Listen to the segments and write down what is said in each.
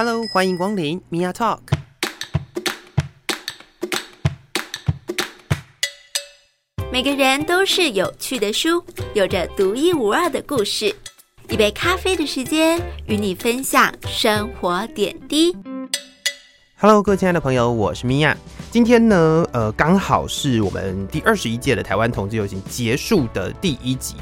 Hello，欢迎光临 Mia Talk。每个人都是有趣的书，有着独一无二的故事。一杯咖啡的时间，与你分享生活点滴。Hello，各位亲爱的朋友，我是 Mia。今天呢，呃，刚好是我们第二十一届的台湾同志游行结束的第一集。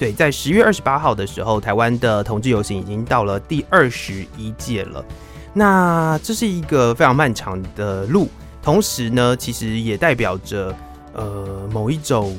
对，在十月二十八号的时候，台湾的同志游行已经到了第二十一届了。那这是一个非常漫长的路，同时呢，其实也代表着呃某一种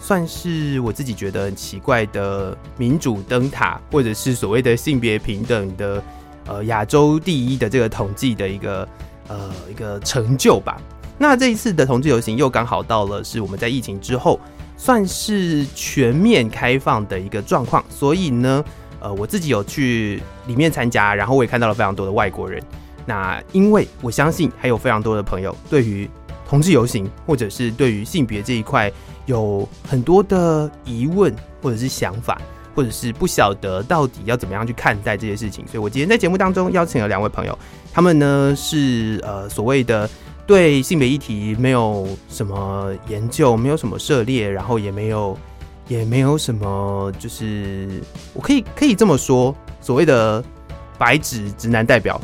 算是我自己觉得很奇怪的民主灯塔，或者是所谓的性别平等的呃亚洲第一的这个统计的一个呃一个成就吧。那这一次的同志游行又刚好到了是我们在疫情之后。算是全面开放的一个状况，所以呢，呃，我自己有去里面参加，然后我也看到了非常多的外国人。那因为我相信还有非常多的朋友对于同志游行或者是对于性别这一块有很多的疑问或者是想法，或者是不晓得到底要怎么样去看待这些事情，所以我今天在节目当中邀请了两位朋友，他们呢是呃所谓的。对性别议题没有什么研究，没有什么涉猎，然后也没有，也没有什么，就是我可以可以这么说，所谓的白纸直男代表，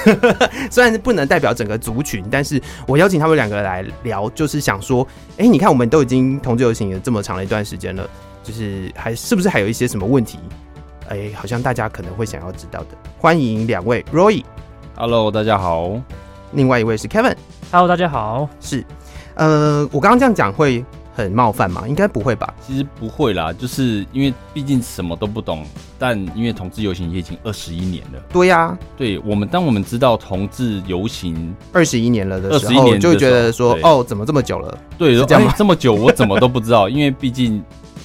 虽然不能代表整个族群，但是我邀请他们两个来聊，就是想说，哎，你看我们都已经同志游行了这么长的一段时间了，就是还是不是还有一些什么问题？哎，好像大家可能会想要知道的。欢迎两位，Roy，Hello，大家好。另外一位是 Kevin，Hello，大家好。是，呃，我刚刚这样讲会很冒犯吗？应该不会吧？其实不会啦，就是因为毕竟什么都不懂，但因为同志游行也已经二十一年了。对呀、啊，对我们，当我们知道同志游行二十一年了的时候，年就觉得说，哦，怎么这么久了？对，这样、欸、这么久，我怎么都不知道，因为毕竟。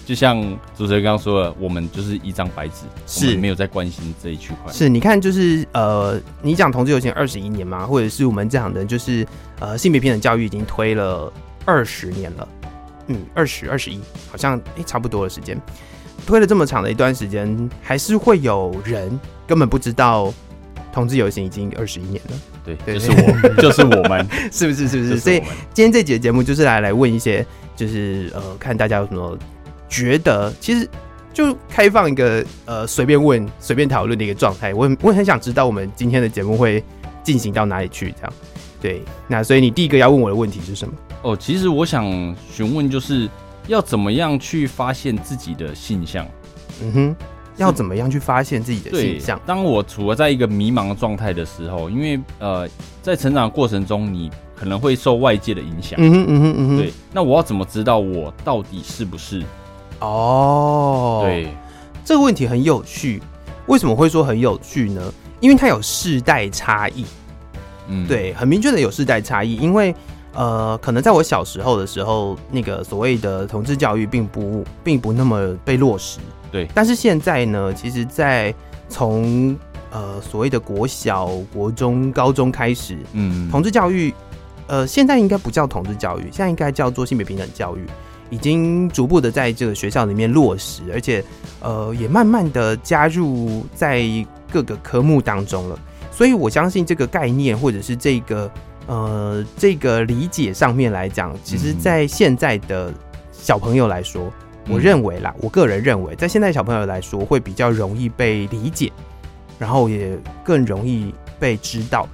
就像主持人刚刚说的，我们就是一张白纸，是没有在关心这一区块。是，你看，就是呃，你讲同志游行二十一年嘛，或者是我们这样的，就是呃，性别平等教育已经推了二十年了，嗯，二十二十一，好像哎、欸，差不多的时间，推了这么长的一段时间，还是会有人根本不知道同志游行已经二十一年了。对，对就是我，就是我们，是不是？是不是？所以今天这节节目就是来来问一些，就是呃，看大家有什么。觉得其实就开放一个呃随便问随便讨论的一个状态，我我很想知道我们今天的节目会进行到哪里去，这样对。那所以你第一个要问我的问题是什么？哦，其实我想询问就是要怎么样去发现自己的性向？嗯哼，要怎么样去发现自己的性向？当我处在一个迷茫的状态的时候，因为呃在成长的过程中你可能会受外界的影响。嗯哼嗯哼嗯哼，对。那我要怎么知道我到底是不是？哦，对，这个问题很有趣。为什么会说很有趣呢？因为它有世代差异。嗯，对，很明确的有世代差异。因为呃，可能在我小时候的时候，那个所谓的同志教育并不并不那么被落实。对，但是现在呢，其实在从呃所谓的国小、国中、高中开始，嗯，同志教育，呃，现在应该不叫同志教育，现在应该叫做性别平等教育。已经逐步的在这个学校里面落实，而且，呃，也慢慢的加入在各个科目当中了。所以我相信这个概念或者是这个呃这个理解上面来讲，其实，在现在的小朋友来说，我认为啦，我个人认为，在现在小朋友来说，会比较容易被理解，然后也更容易被知道。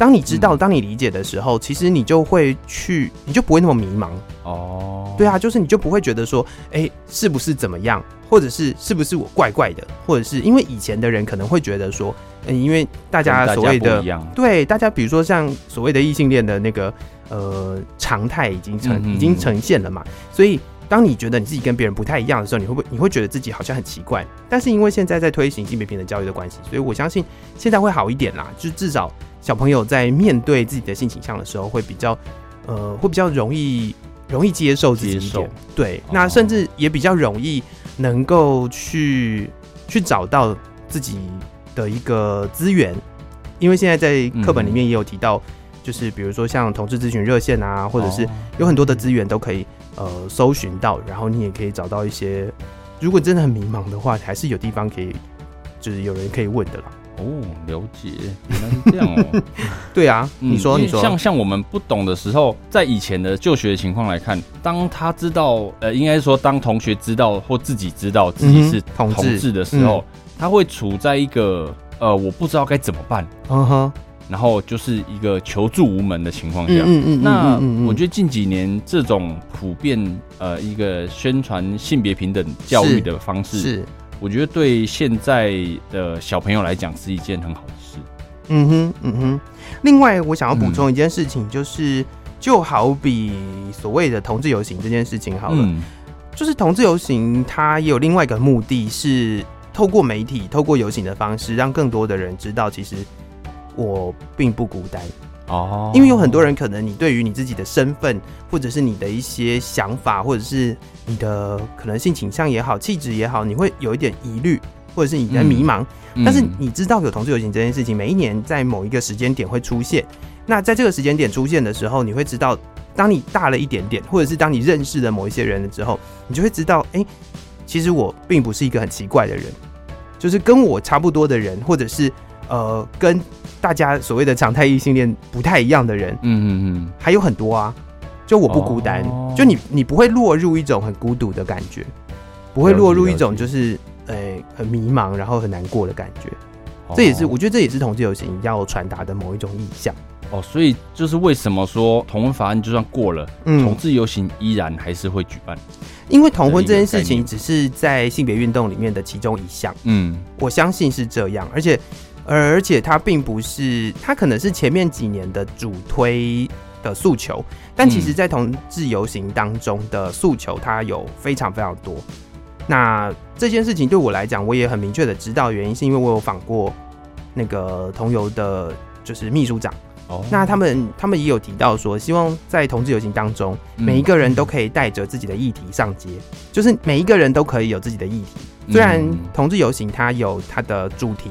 当你知道，当你理解的时候，其实你就会去，你就不会那么迷茫。哦。对啊，就是你就不会觉得说，哎、欸，是不是怎么样，或者是是不是我怪怪的，或者是因为以前的人可能会觉得说，嗯、欸，因为大家所谓的对大家，比如说像所谓的异性恋的那个呃常态已经呈已经呈现了嘛，所以当你觉得你自己跟别人不太一样的时候，你会不会你会觉得自己好像很奇怪？但是因为现在在推行性别平等教育的关系，所以我相信现在会好一点啦，就至少。小朋友在面对自己的性倾向的时候，会比较，呃，会比较容易容易接受自己一点，对，那甚至也比较容易能够去去找到自己的一个资源，因为现在在课本里面也有提到，就是比如说像同志咨询热线啊，或者是有很多的资源都可以呃搜寻到，然后你也可以找到一些，如果真的很迷茫的话，还是有地方可以，就是有人可以问的啦。哦，了解，原来是这样哦。对啊，你说，嗯、你说，像像我们不懂的时候，在以前的就学的情况来看，当他知道，呃，应该说当同学知道或自己知道自己是同志的时候，嗯、他会处在一个呃，我不知道该怎么办，嗯哼，然后就是一个求助无门的情况下。嗯嗯，嗯，那我觉得近几年这种普遍呃一个宣传性别平等教育的方式是。是我觉得对现在的小朋友来讲是一件很好的事。嗯哼，嗯哼。另外，我想要补充一件事情，就是、嗯、就好比所谓的同志游行这件事情，好了，嗯、就是同志游行它也有另外一个目的是透过媒体、透过游行的方式，让更多的人知道，其实我并不孤单。哦，因为有很多人可能你对于你自己的身份，或者是你的一些想法，或者是你的可能性倾向也好、气质也好，你会有一点疑虑，或者是你在迷茫。嗯、但是你知道有同志游行这件事情，每一年在某一个时间点会出现。那在这个时间点出现的时候，你会知道，当你大了一点点，或者是当你认识了某一些人了之后，你就会知道，哎、欸，其实我并不是一个很奇怪的人，就是跟我差不多的人，或者是呃跟。大家所谓的常态异性恋不太一样的人，嗯嗯嗯，还有很多啊。就我不孤单，哦、就你你不会落入一种很孤独的感觉，不会落入一种就是呃、欸、很迷茫然后很难过的感觉。哦、这也是我觉得这也是同志游行要传达的某一种意象。哦，所以就是为什么说同婚法案就算过了，嗯，同志游行依然还是会举办？因为同婚这件事情只是在性别运动里面的其中一项。嗯，我相信是这样，而且。而且它并不是，它可能是前面几年的主推的诉求，但其实，在同志游行当中的诉求，它有非常非常多。那这件事情对我来讲，我也很明确的知道原因，是因为我有访过那个同游的，就是秘书长。哦，那他们他们也有提到说，希望在同志游行当中，每一个人都可以带着自己的议题上街，就是每一个人都可以有自己的议题。虽然同志游行它有它的主题。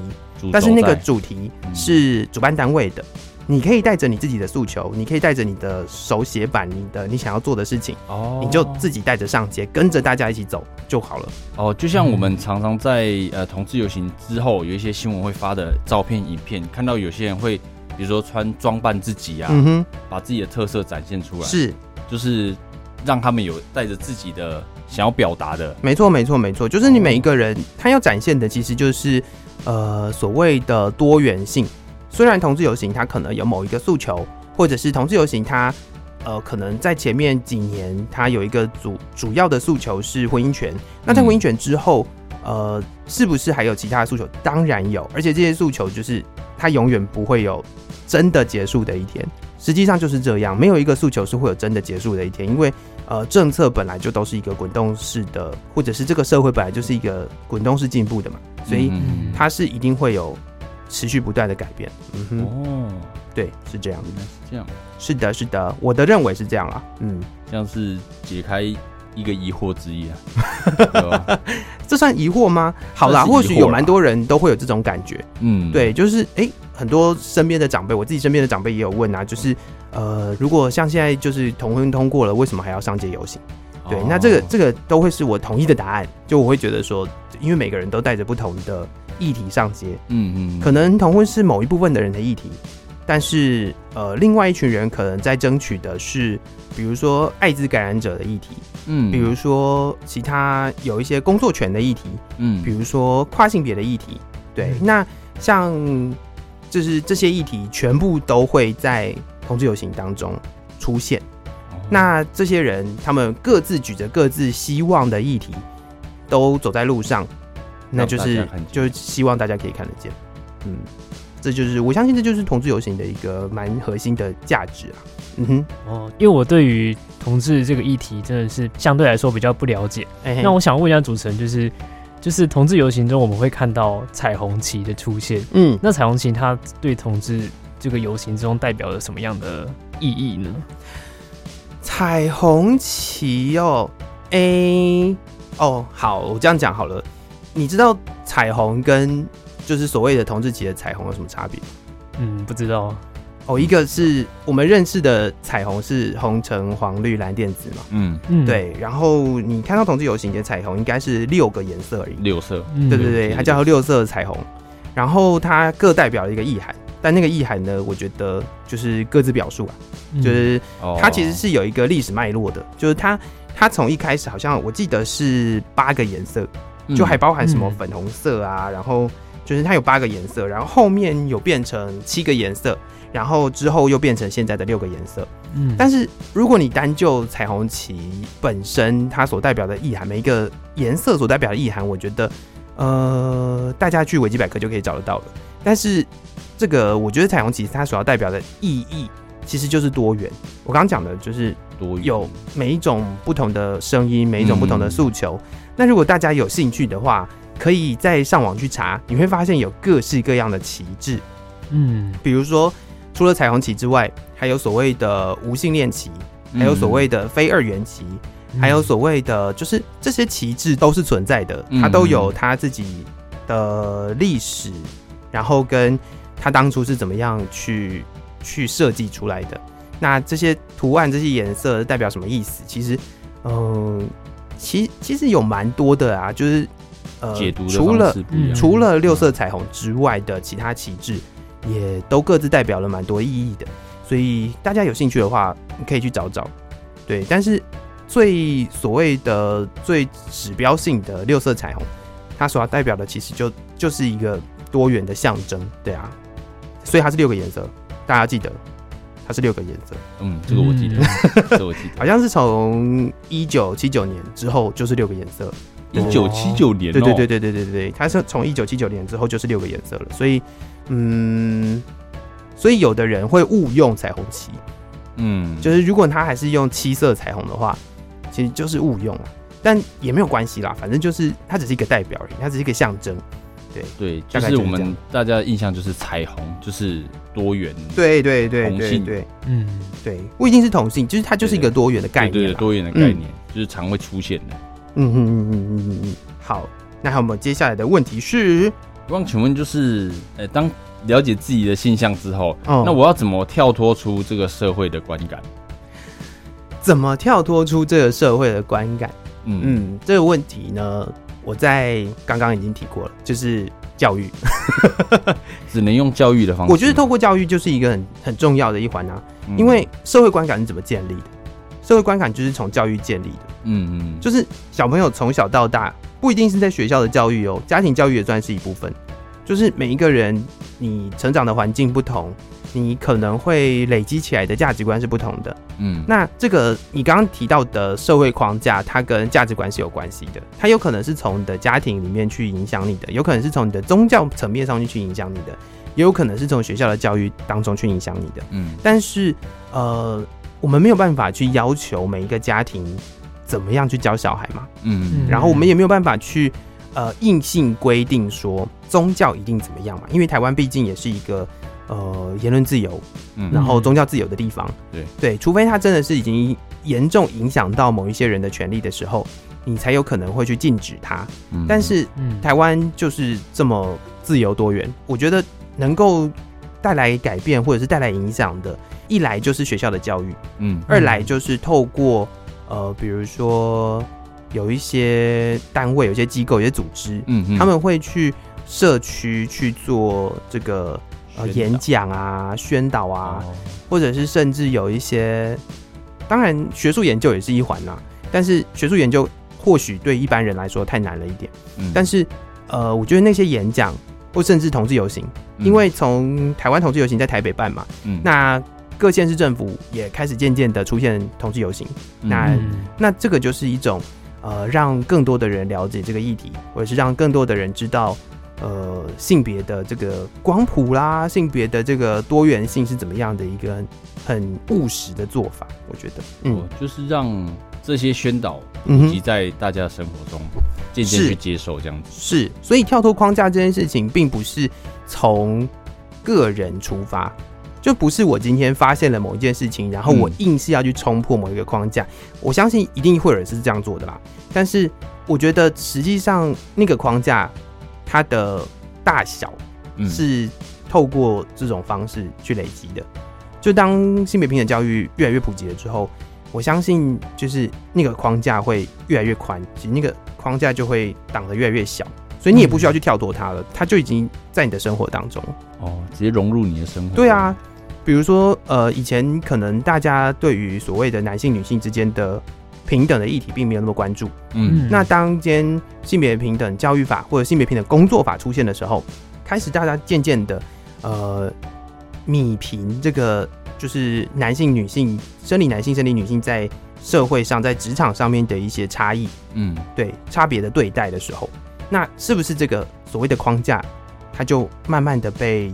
但是那个主题是主办单位的，你可以带着你自己的诉求，你可以带着你的手写板，你的你想要做的事情，哦，你就自己带着上街，跟着大家一起走就好了。哦，就像我们常常在呃同志游行之后，有一些新闻会发的照片、影片，看到有些人会，比如说穿装扮自己啊，嗯哼，把自己的特色展现出来，是，就是让他们有带着自己的想要表达的。没错，没错，没错，就是你每一个人他要展现的，其实就是。呃，所谓的多元性，虽然同志游行它可能有某一个诉求，或者是同志游行它呃可能在前面几年它有一个主主要的诉求是婚姻权，那在婚姻权之后，呃，是不是还有其他的诉求？当然有，而且这些诉求就是它永远不会有真的结束的一天。实际上就是这样，没有一个诉求是会有真的结束的一天，因为呃，政策本来就都是一个滚动式的，或者是这个社会本来就是一个滚动式进步的嘛，所以它是一定会有持续不断的改变。嗯哼，哦，对，是这样，原来是这样，是的，是的，我的认为是这样啦。嗯，像是解开一个疑惑之一啊，这算疑惑吗？好啦，啦或许有蛮多人都会有这种感觉。嗯，对，就是哎。欸很多身边的长辈，我自己身边的长辈也有问啊，就是呃，如果像现在就是同婚通过了，为什么还要上街游行？对，那这个这个都会是我统一的答案。就我会觉得说，因为每个人都带着不同的议题上街，嗯嗯，可能同婚是某一部分的人的议题，但是呃，另外一群人可能在争取的是，比如说艾滋感染者的议题，嗯，比如说其他有一些工作权的议题，嗯，比如说跨性别的议题，对，那像。就是这些议题全部都会在同志游行当中出现。那这些人他们各自举着各自希望的议题，都走在路上，那就是就是希望大家可以看得见。嗯，这就是我相信这就是同志游行的一个蛮核心的价值啊。嗯哼，哦，因为我对于同志这个议题真的是相对来说比较不了解。那我想问一下主持人，就是。就是同志游行中，我们会看到彩虹旗的出现。嗯，那彩虹旗它对同志这个游行之中代表了什么样的意义呢？彩虹旗哦，哎、欸，哦，好，我这样讲好了。你知道彩虹跟就是所谓的同志旗的彩虹有什么差别？嗯，不知道。哦，一个是我们认识的彩虹是红橙黄绿蓝靛紫嘛，嗯嗯，对。然后你看到同志游行的彩虹应该是六个颜色而已，六色，对对对，它叫做六色彩虹。然后它各代表了一个意涵，但那个意涵呢，我觉得就是各自表述啊，嗯、就是它其实是有一个历史脉络的，就是它它从一开始好像我记得是八个颜色，就还包含什么粉红色啊，嗯、然后就是它有八个颜色，然后后面有变成七个颜色，然后之后又变成现在的六个颜色。嗯，但是如果你单就彩虹旗本身它所代表的意涵，每一个颜色所代表的意涵，我觉得。呃，大家去维基百科就可以找得到了。但是这个，我觉得彩虹旗它所要代表的意义，其实就是多元。我刚刚讲的就是多元，有每一种不同的声音，每一种不同的诉求。嗯。那如果大家有兴趣的话，可以再上网去查，你会发现有各式各样的旗帜。嗯，比如说除了彩虹旗之外，还有所谓的无性恋旗，还有所谓的非二元旗。还有所谓的，就是这些旗帜都是存在的，它都有它自己的历史，然后跟它当初是怎么样去去设计出来的。那这些图案、这些颜色代表什么意思？其实，嗯、呃，其其实有蛮多的啊，就是呃，解读除了除了六色彩虹之外的其他旗帜，也都各自代表了蛮多意义的。所以大家有兴趣的话，你可以去找找。对，但是。最所谓的最指标性的六色彩虹，它所要代表的其实就就是一个多元的象征，对啊，所以它是六个颜色，大家记得它是六个颜色。嗯，这个我记得，这个我记得，好像是从一九七九年之后就是六个颜色。一九七九年，对对对对对对对，它是从一九七九年之后就是六个颜色了，所以嗯，所以有的人会误用彩虹旗，嗯，就是如果他还是用七色彩虹的话。其实就是误用了，但也没有关系啦，反正就是它只是一个代表而已，它只是一个象征。对对，就是我们大家的印象就是彩虹就是多元，对对对对对，嗯对，不一定是同性，就是它就是一个多元的概念，对，多元的概念、嗯、就是常会出现的。嗯嗯嗯嗯嗯嗯，好，那还有没有接下来的问题是？我想请问就是，呃，当了解自己的性向之后，哦、那我要怎么跳脱出这个社会的观感？怎么跳脱出这个社会的观感？嗯嗯，这个问题呢，我在刚刚已经提过了，就是教育，只能用教育的方式。我觉得透过教育就是一个很很重要的一环啊，嗯、因为社会观感是怎么建立的？社会观感就是从教育建立的。嗯嗯，就是小朋友从小到大，不一定是在学校的教育哦，家庭教育也算是一部分。就是每一个人，你成长的环境不同。你可能会累积起来的价值观是不同的，嗯，那这个你刚刚提到的社会框架，它跟价值观是有关系的。它有可能是从你的家庭里面去影响你的，有可能是从你的宗教层面上去去影响你的，也有可能是从学校的教育当中去影响你的，嗯。但是，呃，我们没有办法去要求每一个家庭怎么样去教小孩嘛，嗯。然后我们也没有办法去呃硬性规定说宗教一定怎么样嘛，因为台湾毕竟也是一个。呃，言论自由，嗯，然后宗教自由的地方，对。对，除非他真的是已经严重影响到某一些人的权利的时候，你才有可能会去禁止他。嗯，但是，嗯，台湾就是这么自由多元，我觉得能够带来改变或者是带来影响的，一来就是学校的教育，嗯，二来就是透过呃，比如说有一些单位、有些机构、有些组织，嗯，他们会去社区去做这个。呃，演讲啊，宣导啊，哦、或者是甚至有一些，当然学术研究也是一环呐。但是学术研究或许对一般人来说太难了一点。嗯、但是，呃，我觉得那些演讲或甚至同志游行，嗯、因为从台湾同志游行在台北办嘛，嗯，那各县市政府也开始渐渐的出现同志游行。嗯、那那这个就是一种呃，让更多的人了解这个议题，或者是让更多的人知道。呃，性别的这个光谱啦，性别的这个多元性是怎么样的一个很务实的做法？我觉得，嗯，就是让这些宣导普及在大家的生活中，渐渐去接受这样子。是，所以跳脱框架这件事情，并不是从个人出发，就不是我今天发现了某一件事情，然后我硬是要去冲破某一个框架。嗯、我相信一定会有人是这样做的啦。但是，我觉得实际上那个框架。它的大小是透过这种方式去累积的。就当性别平等教育越来越普及了之后，我相信就是那个框架会越来越宽，其实那个框架就会挡得越来越小。所以你也不需要去跳脱它了，它就已经在你的生活当中哦，直接融入你的生活。对啊，比如说呃，以前可能大家对于所谓的男性女性之间的平等的议题并没有那么关注，嗯，那当间性别平等教育法或者性别平等工作法出现的时候，开始大家渐渐的呃，米平这个就是男性女性生理男性生理女性在社会上在职场上面的一些差异，嗯，对差别的对待的时候。那是不是这个所谓的框架，它就慢慢的被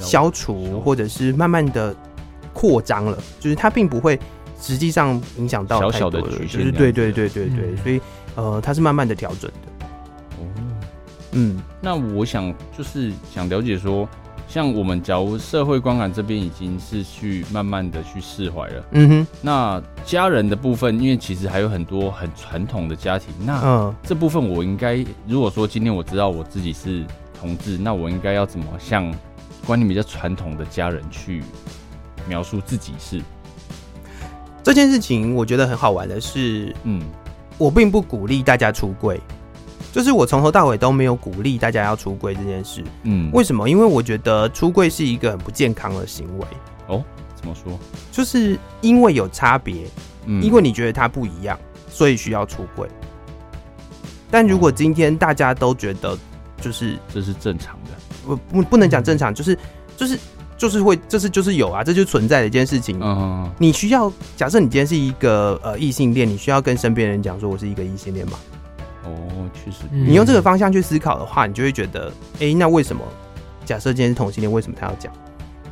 消除，或者是慢慢的扩张了？就是它并不会实际上影响到小小的，就是对对对对对，所以呃，它是慢慢的调整的。哦，嗯，那我想就是想了解说。像我们假如社会观感这边已经是去慢慢的去释怀了，嗯哼，那家人的部分，因为其实还有很多很传统的家庭，那这部分我应该，如果说今天我知道我自己是同志，那我应该要怎么向观念比较传统的家人去描述自己是这件事情？我觉得很好玩的是，嗯，我并不鼓励大家出柜。就是我从头到尾都没有鼓励大家要出柜这件事。嗯，为什么？因为我觉得出柜是一个很不健康的行为。哦，怎么说？就是因为有差别，嗯，因为你觉得它不一样，所以需要出柜。但如果今天大家都觉得就是这是正常的，不不不能讲正常，就是就是就是会，这是就是有啊，这就存在的一件事情。嗯，你需要假设你今天是一个呃异性恋，你需要跟身边人讲说我是一个异性恋吗？哦，确实，你用这个方向去思考的话，你就会觉得，哎、欸，那为什么？假设今天是同性恋，为什么他要讲？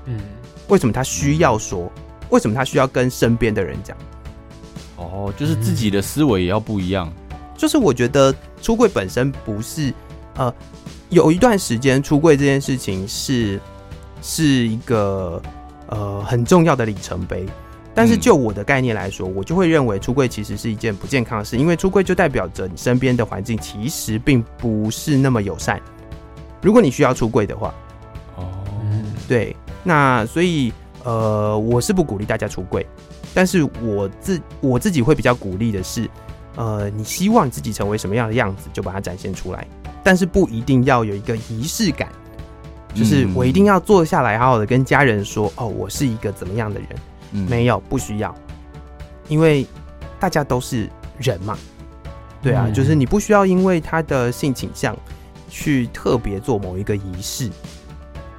嗯，为什么他需要说？为什么他需要跟身边的人讲？哦，就是自己的思维也要不一样。就是我觉得出柜本身不是，呃，有一段时间出柜这件事情是是一个呃很重要的里程碑。但是就我的概念来说，我就会认为出柜其实是一件不健康的事，因为出柜就代表着你身边的环境其实并不是那么友善。如果你需要出柜的话，哦，对，那所以呃，我是不鼓励大家出柜，但是我自我自己会比较鼓励的是，呃，你希望自己成为什么样的样子，就把它展现出来，但是不一定要有一个仪式感，就是我一定要坐下来好好的跟家人说，哦，我是一个怎么样的人。没有，不需要，因为大家都是人嘛，对啊，嗯、就是你不需要因为他的性倾向去特别做某一个仪式。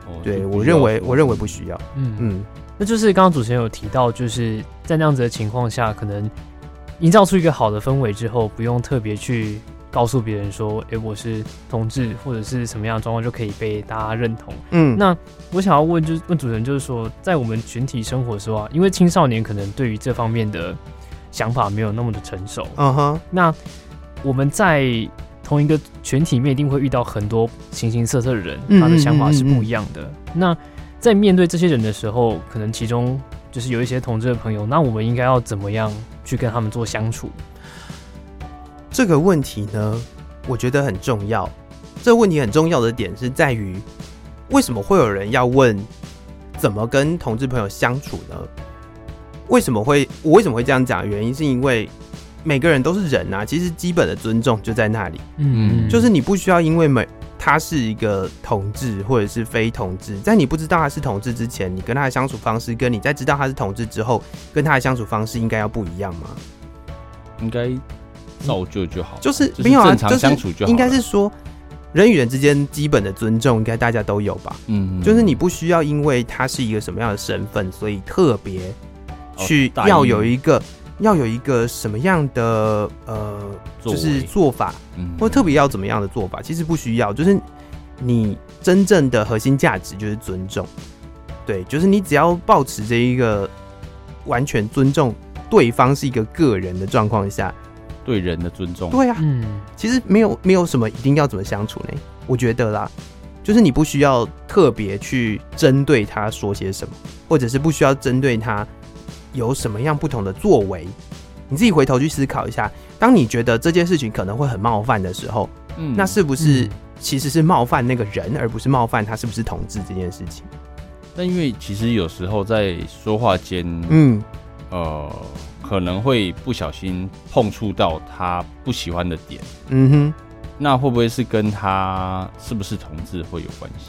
哦、对，我认为，我认为不需要。嗯嗯，那就是刚刚主持人有提到，就是在那样子的情况下，可能营造出一个好的氛围之后，不用特别去。告诉别人说，哎、欸，我是同志，或者是什么样的状况就可以被大家认同。嗯，那我想要问，就是问主持人，就是说，在我们群体生活的时候啊，因为青少年可能对于这方面的想法没有那么的成熟。嗯哼，那我们在同一个群体里面一定会遇到很多形形色色的人，他的想法是不一样的。嗯嗯嗯嗯，那在面对这些人的时候，可能其中就是有一些同志的朋友，那我们应该要怎么样去跟他们做相处？这个问题呢，我觉得很重要。这个问题很重要的点是在于，为什么会有人要问怎么跟同志朋友相处呢？为什么会我为什么会这样讲？原因是因为每个人都是人啊，其实基本的尊重就在那里。嗯，就是你不需要因为每他是一个同志或者是非同志，在你不知道他是同志之前，你跟他的相处方式，跟你在知道他是同志之后，跟他的相处方式应该要不一样吗？应该。造就就好，就是没有啊，正常相处就好。应该是说，人与人之间基本的尊重，应该大家都有吧？嗯，就是你不需要因为他是一个什么样的身份，所以特别去要有一个要有一个什么样的呃，就是做法，或特别要怎么样的做法，其实不需要。就是你真正的核心价值就是尊重，对，就是你只要保持着一个完全尊重对方是一个个人的状况下。对人的尊重，对啊，嗯，其实没有没有什么一定要怎么相处呢？我觉得啦，就是你不需要特别去针对他说些什么，或者是不需要针对他有什么样不同的作为，你自己回头去思考一下，当你觉得这件事情可能会很冒犯的时候，嗯，那是不是其实是冒犯那个人，而不是冒犯他是不是同志这件事情？但因为其实有时候在说话间，嗯，呃。可能会不小心碰触到他不喜欢的点，嗯哼，那会不会是跟他是不是同志会有关系？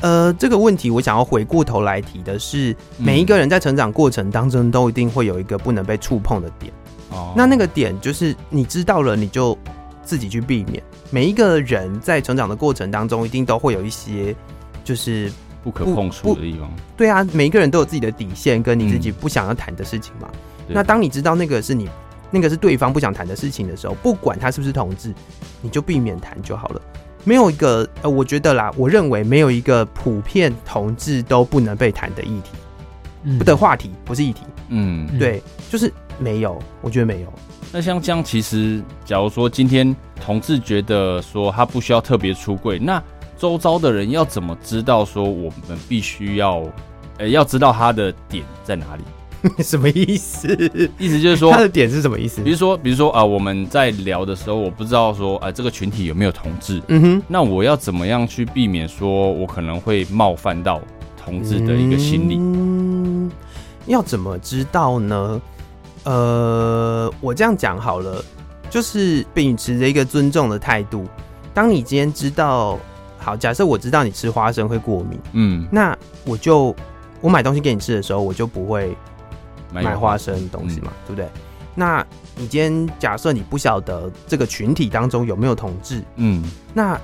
呃，这个问题我想要回过头来提的是，每一个人在成长过程当中都一定会有一个不能被触碰的点。哦，那那个点就是你知道了，你就自己去避免。每一个人在成长的过程当中，一定都会有一些就是不可碰触的地方。对啊，每一个人都有自己的底线，跟你自己不想要谈的事情嘛。嗯，那当你知道那个是你那个是对方不想谈的事情的时候，不管他是不是同志，你就避免谈就好了。没有一个呃，我觉得啦，我认为没有一个普遍同志都不能被谈的议题，嗯、不的话题，不是议题。嗯，对，就是没有，我觉得没有。那像这样，其实假如说今天同志觉得说他不需要特别出柜，那周遭的人要怎么知道说我们必须要，呃，要知道他的点在哪里？什么意思？意思就是说他的点是什么意思？比如说，比如说啊、呃，我们在聊的时候，我不知道说啊、呃，这个群体有没有同志？嗯哼，那我要怎么样去避免说我可能会冒犯到同志的一个心理？嗯，要怎么知道呢？呃，我这样讲好了，就是秉持着一个尊重的态度。当你今天知道，好，假设我知道你吃花生会过敏，嗯，那我就我买东西给你吃的时候，我就不会。买花生东西嘛，嗯、对不对？那你今天假设你不晓得这个群体当中有没有同志，嗯，那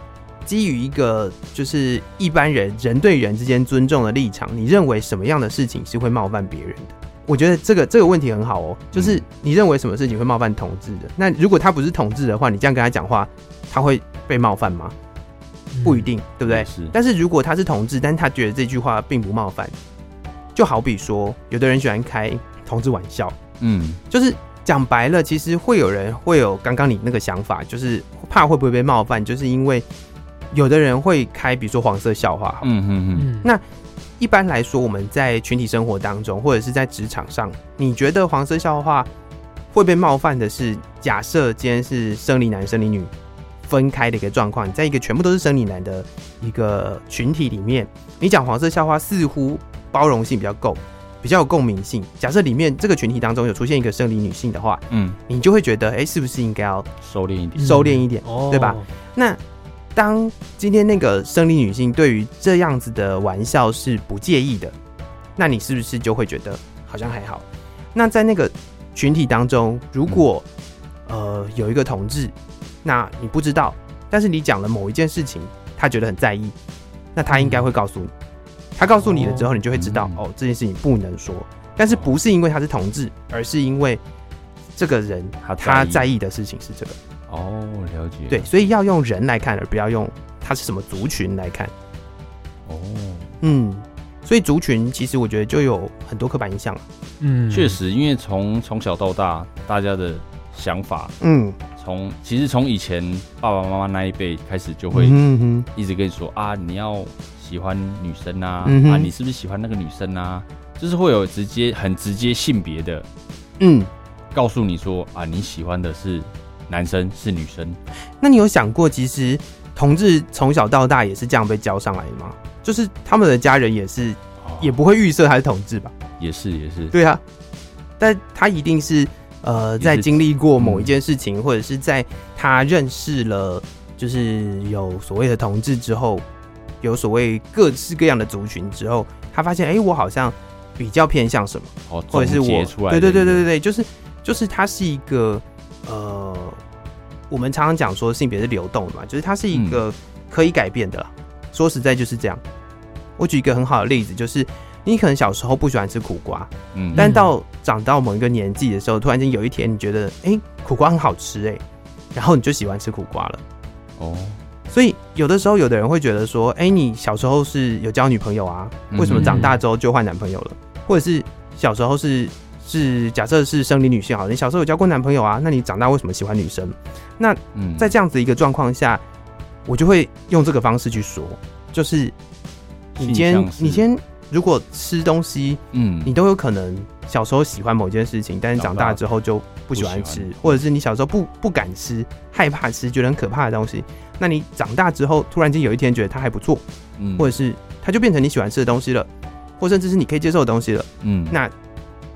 基于一个就是一般人人对人之间尊重的立场，你认为什么样的事情是会冒犯别人的？我觉得这个这个问题很好哦，就是你认为什么事情会冒犯同志的？那如果他不是同志的话，你这样跟他讲话，他会被冒犯吗？不一定，对不对？是。但是如果他是同志，但是他觉得这句话并不冒犯，就好比说，有的人喜欢开。同志玩笑，嗯，就是讲白了，其实会有人会有刚刚你那个想法，就是怕会不会被冒犯，就是因为有的人会开，比如说黄色笑话，嗯嗯嗯。那一般来说，我们在群体生活当中，或者是在职场上，你觉得黄色笑话会被冒犯的是，假设今天是生理男、生理女分开的一个状况，在一个全部都是生理男的一个群体里面，你讲黄色笑话似乎包容性比较够。比较有共鸣性。假设里面这个群体当中有出现一个生理女性的话，嗯，你就会觉得，哎、欸，是不是应该要收敛一点，收敛一点，对吧？那当今天那个生理女性对于这样子的玩笑是不介意的，那你是不是就会觉得好像还好？那在那个群体当中，如果、嗯、呃有一个同志，那你不知道，但是你讲了某一件事情，他觉得很在意，那他应该会告诉你。他告诉你了之后，你就会知道哦，哦，这件事情不能说。但是不是因为他是同志，而是因为这个人他在意的事情是这个。哦，了解。对，所以要用人来看，而不要用他是什么族群来看。哦，嗯，所以族群其实我觉得就有很多刻板印象了。嗯，确实，因为从从小到大，大家的想法，嗯，从其实从以前爸爸妈妈那一辈开始，就会一直跟你说啊，你要。喜欢女生啊、嗯、啊，你是不是喜欢那个女生啊？就是会有直接很直接性别的，嗯，告诉你说啊，你喜欢的是男生是女生。那你有想过，其实同志从小到大也是这样被教上来的吗？就是他们的家人也是，哦、也不会预设他是同志吧？也是也是，对啊。但他一定是呃，在经历过某一件事情，嗯、或者是在他认识了就是有所谓的同志之后。有所谓各式各样的族群之后，他发现，哎、欸，我好像比较偏向什么，哦，或者是我，对对对对对对，就是就是它是一个，呃，我们常常讲说性别是流动的嘛，就是它是一个可以改变的说实在就是这样。我举一个很好的例子，就是你可能小时候不喜欢吃苦瓜，嗯，但到长到某一个年纪的时候，突然间有一天你觉得，哎、欸，苦瓜很好吃，哎，然后你就喜欢吃苦瓜了，哦。所以有的时候，有的人会觉得说：“哎、欸，你小时候是有交女朋友啊？为什么长大之后就换男朋友了？或者是小时候是是假设是生理女性好，你小时候有交过男朋友啊？那你长大为什么喜欢女生？那在这样子一个状况下，我就会用这个方式去说，就是你今天你先如果吃东西，嗯，你都有可能小时候喜欢某件事情，但是长大之后就不喜欢吃，或者是你小时候不不敢吃，害怕吃，觉得很可怕的东西。”那你长大之后，突然间有一天觉得它还不错，嗯，或者是它就变成你喜欢吃的东西了，或甚至是你可以接受的东西了，嗯，那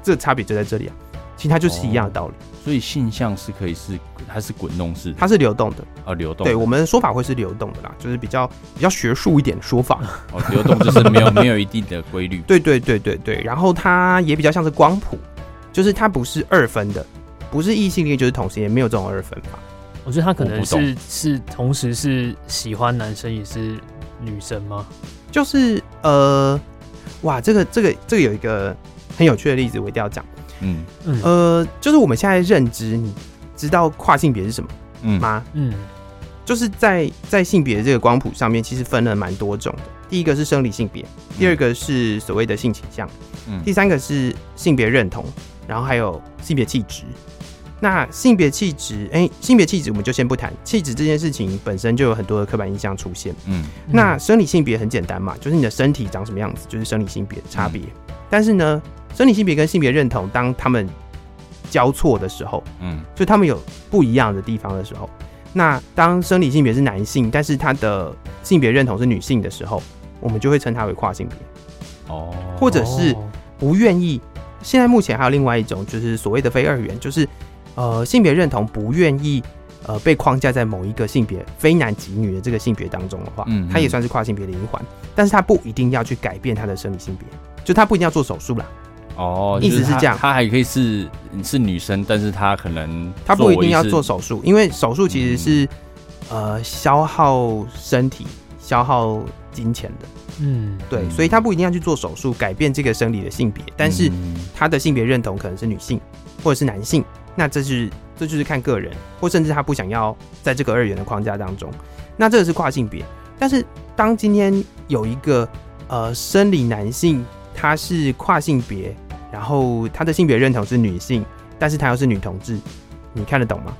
这差别就在这里啊。其实它就是一样的道理。哦、所以性向是可以是它是滚动式，它是流动的啊、哦，流动。对，我们的说法会是流动的啦，就是比较比较学术一点的说法。哦，流动就是没有 没有一定的规律。对对对对对，然后它也比较像是光谱，就是它不是二分的，不是异性恋就是同性恋，没有这种二分法。我觉得他可能是是同时是喜欢男生也是女生吗？就是呃，哇，这个这个这个有一个很有趣的例子，我一定要讲。嗯嗯，呃，就是我们现在认知，你知道跨性别是什么吗？嗯，嗯，就是在在性别的这个光谱上面，其实分了蛮多种的。第一个是生理性别，第二个是所谓的性倾向，嗯，第三个是性别认同，然后还有性别气质。那性别气质，哎，性别气质我们就先不谈，气质这件事情本身就有很多的刻板印象出现。嗯，那生理性别很简单嘛，就是你的身体长什么样子，就是生理性别的差别。嗯、但是呢，生理性别跟性别认同当他们交错的时候，嗯，就他们有不一样的地方的时候，那当生理性别是男性，但是他的性别认同是女性的时候，我们就会称他为跨性别。哦，或者是不愿意。现在目前还有另外一种，就是所谓的非二元，就是。呃，性别认同不愿意呃被框架在某一个性别非男即女的这个性别当中的话，嗯，他也算是跨性别的一环，但是他不一定要去改变他的生理性别，就他不一定要做手术啦。哦，意思是这样，他还可以是是女生，但是他可能他不一定要做手术，因为手术其实是、嗯、呃消耗身体、消耗金钱的。嗯，对，所以他不一定要去做手术改变这个生理的性别，但是他的性别认同可能是女性或者是男性。那这是这就是看个人，或甚至他不想要在这个二元的框架当中。那这个是跨性别。但是当今天有一个呃生理男性，他是跨性别，然后他的性别认同是女性，但是他又是女同志，你看得懂吗？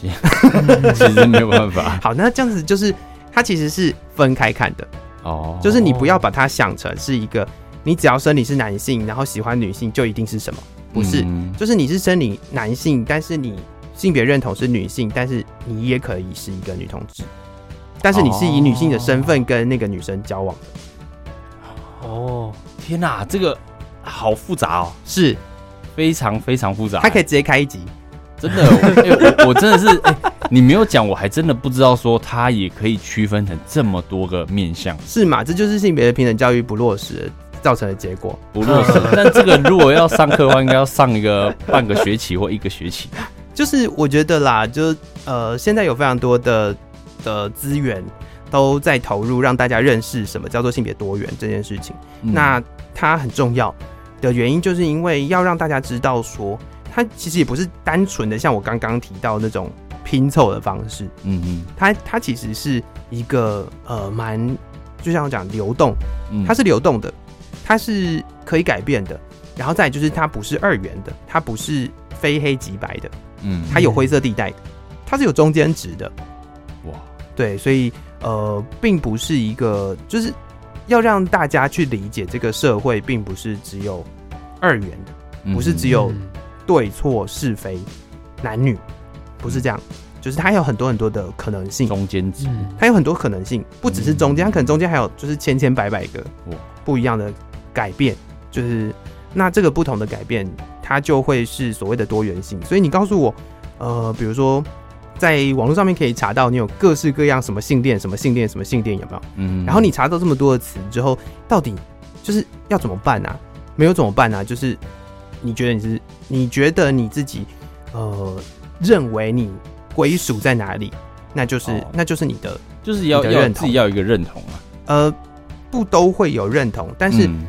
其实没有办法。好，那这样子就是他其实是分开看的哦，就是你不要把它想成是一个，你只要生理是男性，然后喜欢女性就一定是什么。不是，就是你是生理男性，但是你性别认同是女性，但是你也可以是一个女同志，但是你是以女性的身份跟那个女生交往的。哦，天哪，这个好复杂哦，是。非常非常复杂，他可以直接开一集，真的，我，我真的是，欸，你没有讲，我还真的不知道说他也可以区分成这么多个面向，是吗？这就是性别的平等教育不落实造成的结果不落实，但这个如果要上课的话，应该要上一个半个学期或一个学期。就是我觉得啦，就呃，现在有非常多的的资源都在投入，让大家认识什么叫做性别多元这件事情。嗯、那它很重要的原因，就是因为要让大家知道说，它其实也不是单纯的像我刚刚提到那种拼凑的方式。嗯嗯，它它其实是一个呃蛮，就像我讲流动，它是流动的。它是可以改变的，然后再就是它不是二元的，它不是非黑即白的，嗯，它有灰色地带，它是有中间值的，哇，对，所以呃，并不是一个，就是要让大家去理解这个社会，并不是只有二元的，不是只有对错是非男女，不是这样，就是它有很多很多的可能性，中间值，它有很多可能性，不只是中间，它可能中间还有就是千千百百个哇。不一样的。改变就是那这个不同的改变，它就会是所谓的多元性。所以你告诉我，呃，比如说在网络上面可以查到你有各式各样什么性恋、什么性恋、什么性恋有没有？嗯。然后你查到这么多的词之后，到底就是要怎么办啊？没有怎么办啊？就是你觉得你是你觉得你自己呃认为你归属在哪里？那就是、哦、那就是你的就是要要自己要一个认同啊。呃，不都会有认同，但是。嗯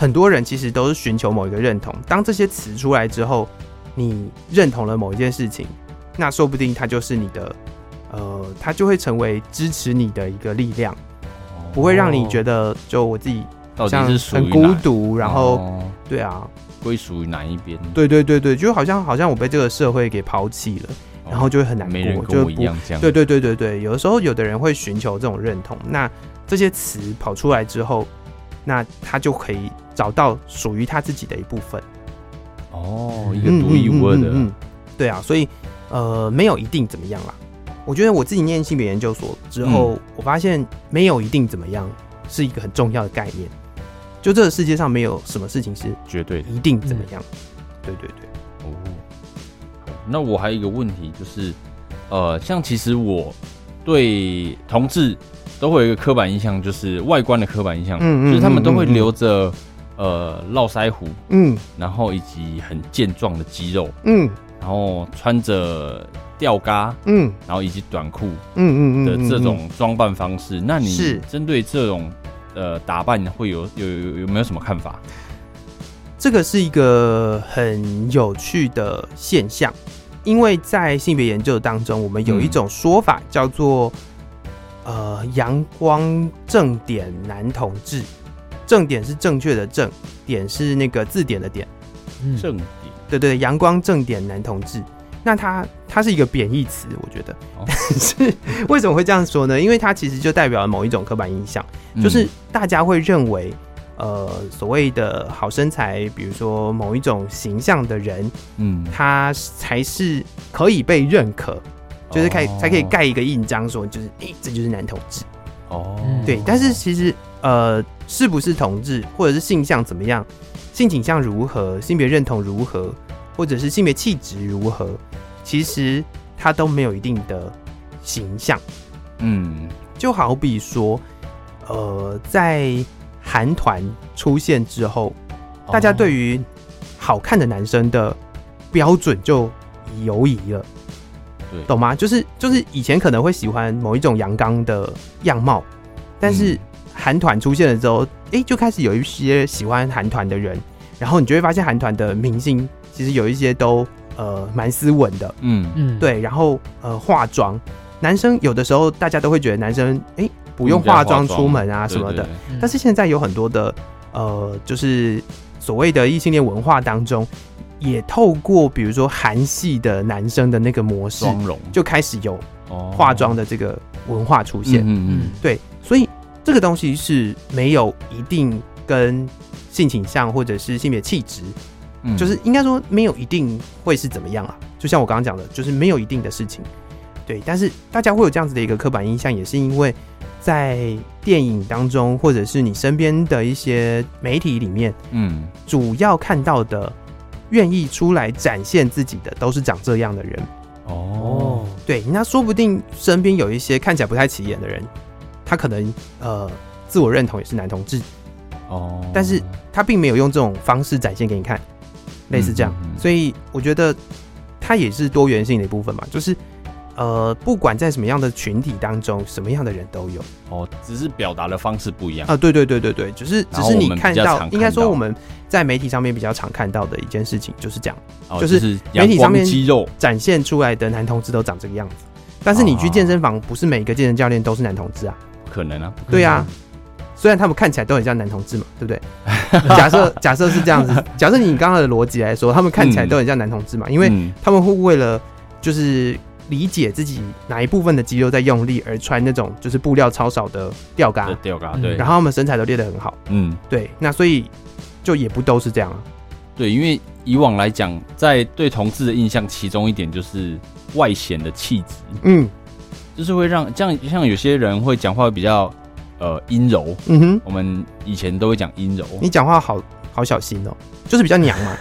很多人其实都是寻求某一个认同。当这些词出来之后，你认同了某一件事情，那说不定它就是你的，呃，它就会成为支持你的一个力量，不会让你觉得就我自己好像很孤独。然后，对啊，归属于哪一边？对对对对，就好像好像我被这个社会给抛弃了，然后就会很难过。没人跟我一样这样。对对对对对，有的时候有的人会寻求这种认同。那这些词跑出来之后，那他就可以。找到属于他自己的一部分，哦，一个独一无二的，嗯，对啊，所以呃，没有一定怎么样啦。我觉得我自己念性别研究所之后，嗯、我发现没有一定怎么样是一个很重要的概念。就这个世界上没有什么事情是绝对一定怎么样。对对对，哦，那我还有一个问题就是，呃，像其实我对同志都会有一个刻板印象，就是外观的刻板印象，嗯，就是他们都会留着呃络腮胡，嗯，然后以及很健壮的肌肉，嗯，然后穿着吊嘎，嗯，然后以及短裤，嗯嗯嗯的这种装扮方式，那你是。针对这种呃打扮会有有有有没有什么看法？这个是一个很有趣的现象，因为在性别研究当中，我们有一种说法叫做“呃，阳光正点男同志”，正点是正确的正，点是那个字典的点，正点，对对，阳光正点男同志。那它它是一个贬义词，我觉得，但是为什么会这样说呢？因为它其实就代表了某一种刻板印象，就是大家会认为。呃，所谓的好身材，比如说某一种形象的人，嗯，他才是可以被认可，就是可以才可以盖一个印章，说就是，哎、欸，这就是男同志。哦，对。但是其实，呃，是不是同志，或者是性向怎么样，性倾向如何，性别认同如何，或者是性别气质如何，其实他都没有一定的形象。嗯，就好比说，呃，在。韩团出现之后，大家对于好看的男生的标准就犹疑了，对，懂吗？就是就是以前可能会喜欢某一种阳刚的样貌，但是韩团出现了之后，哎、欸，就开始有一些喜欢韩团的人，然后你就会发现韩团的明星其实有一些都呃蛮斯文的，嗯。嗯，对，然后呃化妆，男生有的时候大家都会觉得男生哎。欸不用化妆出门啊什么的，但是现在有很多的呃，就是所谓的异性恋文化当中，也透过比如说韩系的男生的那个模式，就开始有化妆的这个文化出现。嗯嗯，对，所以这个东西是没有一定跟性倾向或者是性别气质，嗯就是应该说没有一定会是怎么样啊。就像我刚刚讲的，就是没有一定的事情。对，但是大家会有这样子的一个刻板印象，也是因为。在电影当中，或者是你身边的一些媒体里面，嗯，主要看到的，愿意出来展现自己的，都是长这样的人。哦，对，那说不定身边有一些看起来不太起眼的人，他可能呃自我认同也是男同志。哦，但是他并没有用这种方式展现给你看，类似这样，嗯嗯嗯，所以我觉得他也是多元性的一部分嘛，就是。呃，不管在什么样的群体当中，什么样的人都有哦，只是表达的方式不一样啊。对对对对对，只是只是你看到，看到应该说我们在媒体上面比较常看到的一件事情就是这样，哦、就是媒体上面肌肉展现出来的男同志都长这个样子。但是你去健身房，不是每个健身教练都是男同志啊？不可能。啊！对啊，虽然他们看起来都很像男同志嘛，对不对？假设假设是这样子，假设你刚刚的逻辑来说，他们看起来都很像男同志嘛，因为他们会为了就是。理解自己哪一部分的肌肉在用力，而穿那种就是布料超少的吊嘎，吊嘎对，然后他们身材都练得很好，嗯，对，那所以就也不都是这样啊，对，因为以往来讲，在对同志的印象，其中一点就是外显的气质，嗯，就是会让这样，像有些人会讲话比较呃阴柔，嗯哼，我们以前都会讲阴柔，你讲话好好小心哦，就是比较娘嘛。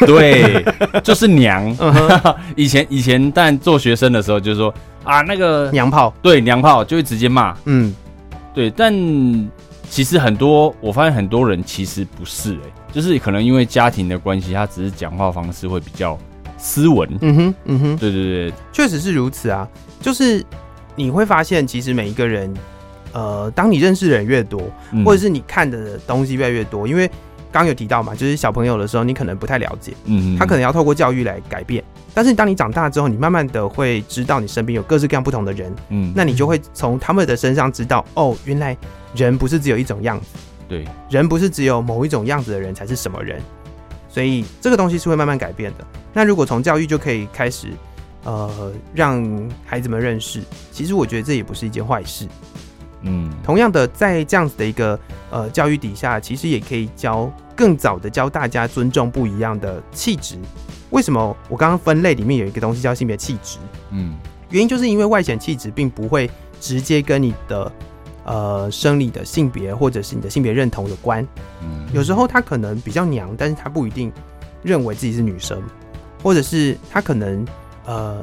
对，就是娘。以前 以前，但做学生的时候，就是说啊，那个娘炮，对，娘炮就会直接骂。嗯，对。但其实很多，我发现很多人其实不是，哎，就是可能因为家庭的关系，他只是讲话方式会比较斯文。嗯哼，嗯哼，对对对，确实是如此啊。就是你会发现，其实每一个人，呃，当你认识的人越多，或者是你看的东西越来越多，因为。刚有提到嘛，就是小朋友的时候，你可能不太了解，嗯，他可能要透过教育来改变。但是当你长大之后，你慢慢的会知道你身边有各式各样不同的人，嗯，那你就会从他们的身上知道，哦，原来人不是只有一种样子，对，人不是只有某一种样子的人才是什么人，所以这个东西是会慢慢改变的。那如果从教育就可以开始，呃，让孩子们认识，其实我觉得这也不是一件坏事。嗯，同样的，在这样子的一个呃教育底下，其实也可以教更早的教大家尊重不一样的气质。为什么我刚刚分类里面有一个东西叫性别气质？嗯，原因就是因为外显气质并不会直接跟你的呃生理的性别或者是你的性别认同有关。嗯，有时候他可能比较娘，但是他不一定认为自己是女生，或者是他可能呃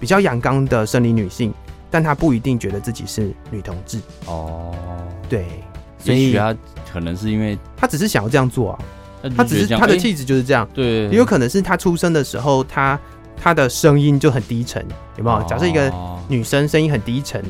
比较阳刚的生理女性，但他不一定觉得自己是女同志哦。对，所以他可能是因为他只是想要这样做啊，他只是他的气质就是这样。对，也有可能是他出生的时候，他他的声音就很低沉，有没有？假设一个女生声音很低沉，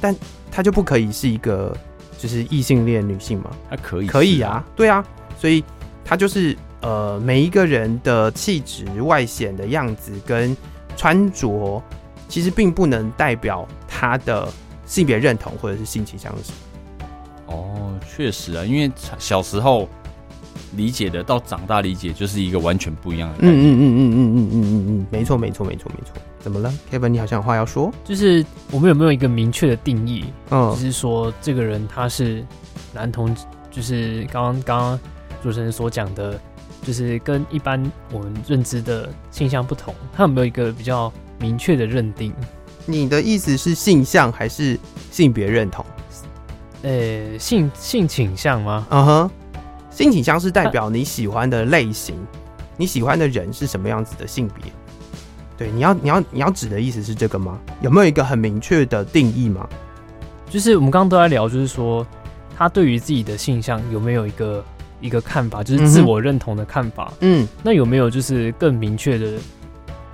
但她就不可以是一个就是异性恋女性吗？她可以，可以啊，对啊，所以她就是。呃，每一个人的气质、外显的样子跟穿着，其实并不能代表他的性别认同或者是性倾向是什么。哦，确实啊，因为小时候理解的到长大理解就是一个完全不一样的。嗯嗯嗯嗯嗯嗯嗯嗯嗯，没错没错没错没错。怎么了，Kevin？你好像有话要说？就是我们有没有一个明确的定义？嗯，就是说这个人他是男同，就是刚刚刚刚主持人所讲的。就是跟一般我们认知的性向不同，他有没有一个比较明确的认定？你的意思是性向还是性别认同？呃、欸，性性倾向吗？嗯哼，性倾向是代表你喜欢的类型，啊、你喜欢的人是什么样子的性别？对，你要你要你要指的意思是这个吗？有没有一个很明确的定义吗？就是我们刚刚都在聊，就是说他对于自己的性向有没有一个？一个看法，就是自我认同的看法。嗯，那有没有就是更明确的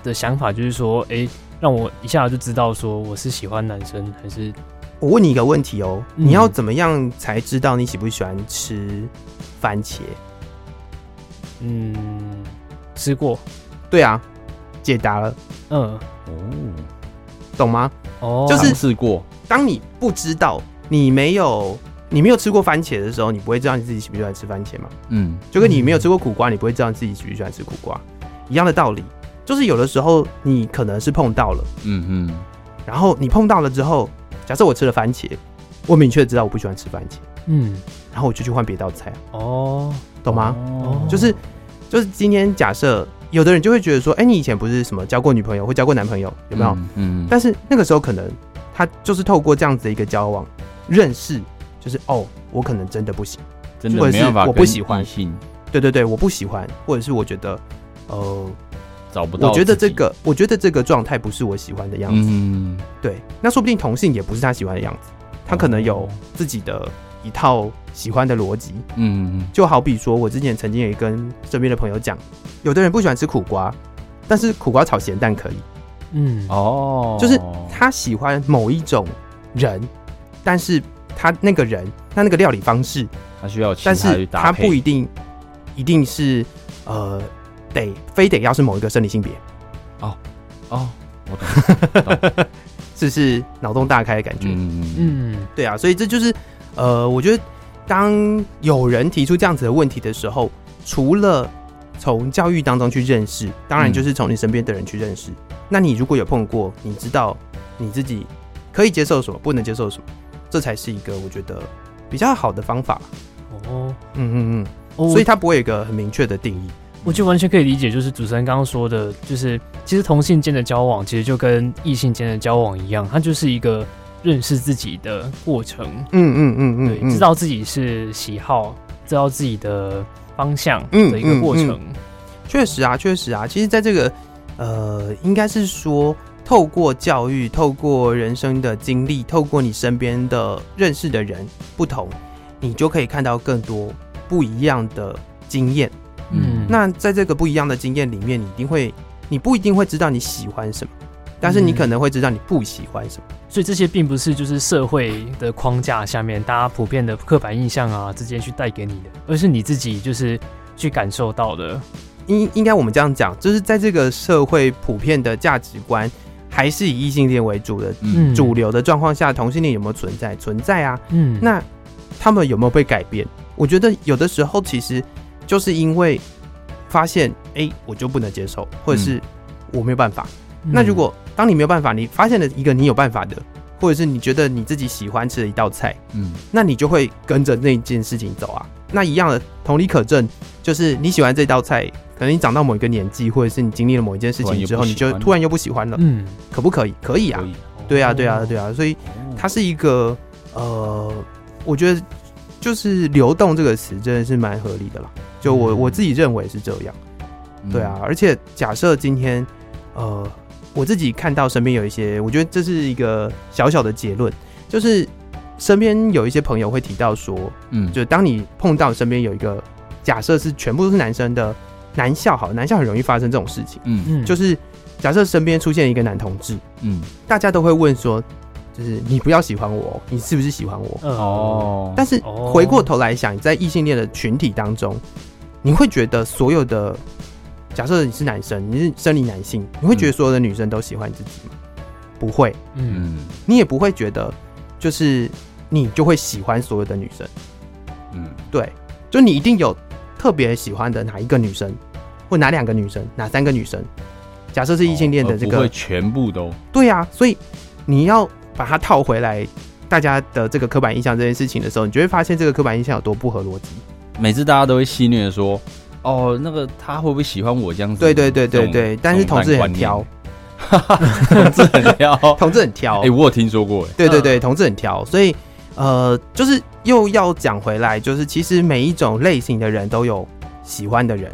的想法？就是说，哎、欸，让我一下就知道说我是喜欢男生还是？我问你一个问题哦，嗯、你要怎么样才知道你喜不喜欢吃番茄？嗯，吃过。对啊，解答了。嗯，哦，懂吗？哦，就是试过。当你不知道，你没有。你没有吃过番茄的时候，你不会知道你自己喜不喜欢吃番茄吗？嗯，就跟你没有吃过苦瓜，你不会知道你自己喜不喜欢吃苦瓜一样的道理。就是有的时候你可能是碰到了，嗯嗯，然后你碰到了之后，假设我吃了番茄，我明确知道我不喜欢吃番茄，嗯，然后我就去换别道菜。哦，懂吗？哦，就是就是今天假设有的人就会觉得说，哎，你以前不是什么交过女朋友或交过男朋友，有没有？嗯，但是那个时候可能他就是透过这样子的一个交往认识。就是哦，我可能真的不行，真的没办法，我不喜欢性。对对对，我不喜欢，或者是我觉得，呃，找不到。我觉得这个，我觉得这个状态不是我喜欢的样子。嗯，对。那说不定同性也不是他喜欢的样子，他可能有自己的一套喜欢的逻辑。嗯，就好比说，我之前曾经也跟身边的朋友讲，有的人不喜欢吃苦瓜，但是苦瓜炒咸蛋可以。嗯，哦，就是他喜欢某一种人，但是。他那个人，他那个料理方式，他需要，但是他不一定，一定是呃，得非得要是某一个生理性别。哦哦，我懂，这 是脑洞大开的感觉。嗯嗯，对啊，所以这就是呃，我觉得当有人提出这样子的问题的时候，除了从教育当中去认识，当然就是从你身边的人去认识。嗯、那你如果有碰过，你知道你自己可以接受什么，不能接受什么。这才是一个我觉得比较好的方法哦，嗯嗯嗯，所以它不会有一个很明确的定义。我就完全可以理解，就是主持人刚刚说的，就是其实同性间的交往其实就跟异性间的交往一样，它就是一个认识自己的过程。嗯嗯嗯嗯，对，知道自己是喜好，知道自己的方向的一个过程。确实啊，确实啊，其实在这个呃，应该是说。透过教育，透过人生的经历，透过你身边的认识的人不同，你就可以看到更多不一样的经验。嗯，那在这个不一样的经验里面，你一定会，你不一定会知道你喜欢什么，但是你可能会知道你不喜欢什么。嗯，所以这些并不是就是社会的框架下面大家普遍的刻板印象啊，之间去带给你的，而是你自己就是去感受到的。应应该我们这样讲，就是在这个社会普遍的价值观。还是以异性恋为主的主流的状况下，同性恋有没有存在？存在啊。嗯，那他们有没有被改变？我觉得有的时候其实就是因为发现，哎、欸，我就不能接受，或者是我没有办法。嗯、那如果当你没有办法，你发现了一个你有办法的，或者是你觉得你自己喜欢吃的一道菜，嗯，那你就会跟着那件事情走啊。那一样的同理可证，就是你喜欢这道菜。可能你长到某一个年纪，或者是你经历了某一件事情之后，你就突然又不喜欢了。嗯，可不可以？可以啊。以。对啊，对啊，对啊。所以它是一个呃，我觉得就是流动这个词真的是蛮合理的啦。就我我自己认为是这样。对啊，而且假设今天，呃，我自己看到身边有一些，我觉得这是一个小小的结论，就是身边有一些朋友会提到说，嗯，就当你碰到身边有一个假设是全部都是男生的男校，好，男校很容易发生这种事情，嗯嗯，就是假设身边出现一个男同志，嗯，大家都会问说，就是你不要喜欢我，你是不是喜欢我？哦，但是回过头来想，在异性恋的群体当中，你会觉得所有的。假设你是男生，你是生理男性，你会觉得所有的女生都喜欢自己吗？不会，嗯，你也不会觉得，就是你就会喜欢所有的女生，嗯，对，就你一定有特别喜欢的哪一个女生，或哪两个女生，哪三个女生。假设是异性恋的这个，不会全部都对啊，所以你要把它套回来，大家的这个刻板印象这件事情的时候，你就会发现这个刻板印象有多不合逻辑。每次大家都会戏谑说。哦，那个他会不会喜欢我这样子？对对对对对，但是同志很挑，同志很挑，同志很挑。哎，我有听说过，哎，对对对，同志很挑，所以呃，就是又要讲回来，就是其实每一种类型的人都有喜欢的人，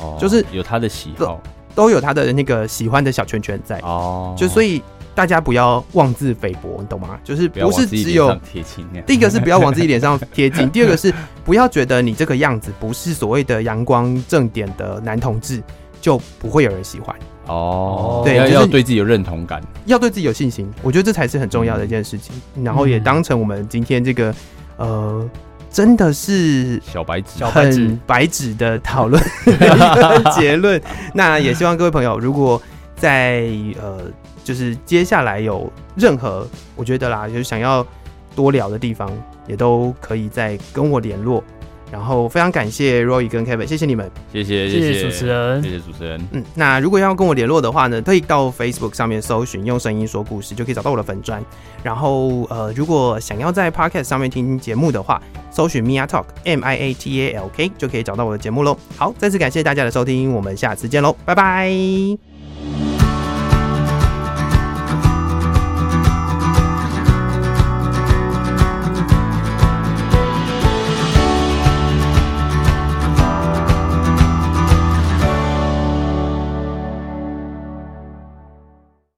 哦，就是有他的喜好，都有他的那个喜欢的小圈圈在。哦，就所以。大家不要妄自菲薄，你懂吗？就是不是只有贴金。第一个是不要往自己脸上贴金，第二个是不要觉得你这个样子不是所谓的阳光正点的男同志，就不会有人喜欢哦。对，要要对自己有认同感，要对自己有信心。我觉得这才是很重要的一件事情。然后也当成我们今天这个呃，真的是小白纸、很白纸的讨论 结论。那也希望各位朋友，如果在呃。就是接下来有任何我觉得啦，就是想要多聊的地方，也都可以再跟我联络。然后非常感谢 Roy 跟 Kevin，谢谢你们，谢谢谢谢主持人，谢谢主持人。嗯，那如果要跟我联络的话呢，可以到 Facebook 上面搜寻“用声音说故事”，就可以找到我的粉专。然后呃，如果想要在 Podcast 上面听节目的话，搜寻 Mia Talk M I A T A L K 就可以找到我的节目喽。好，再次感谢大家的收听，我们下次见喽，拜拜。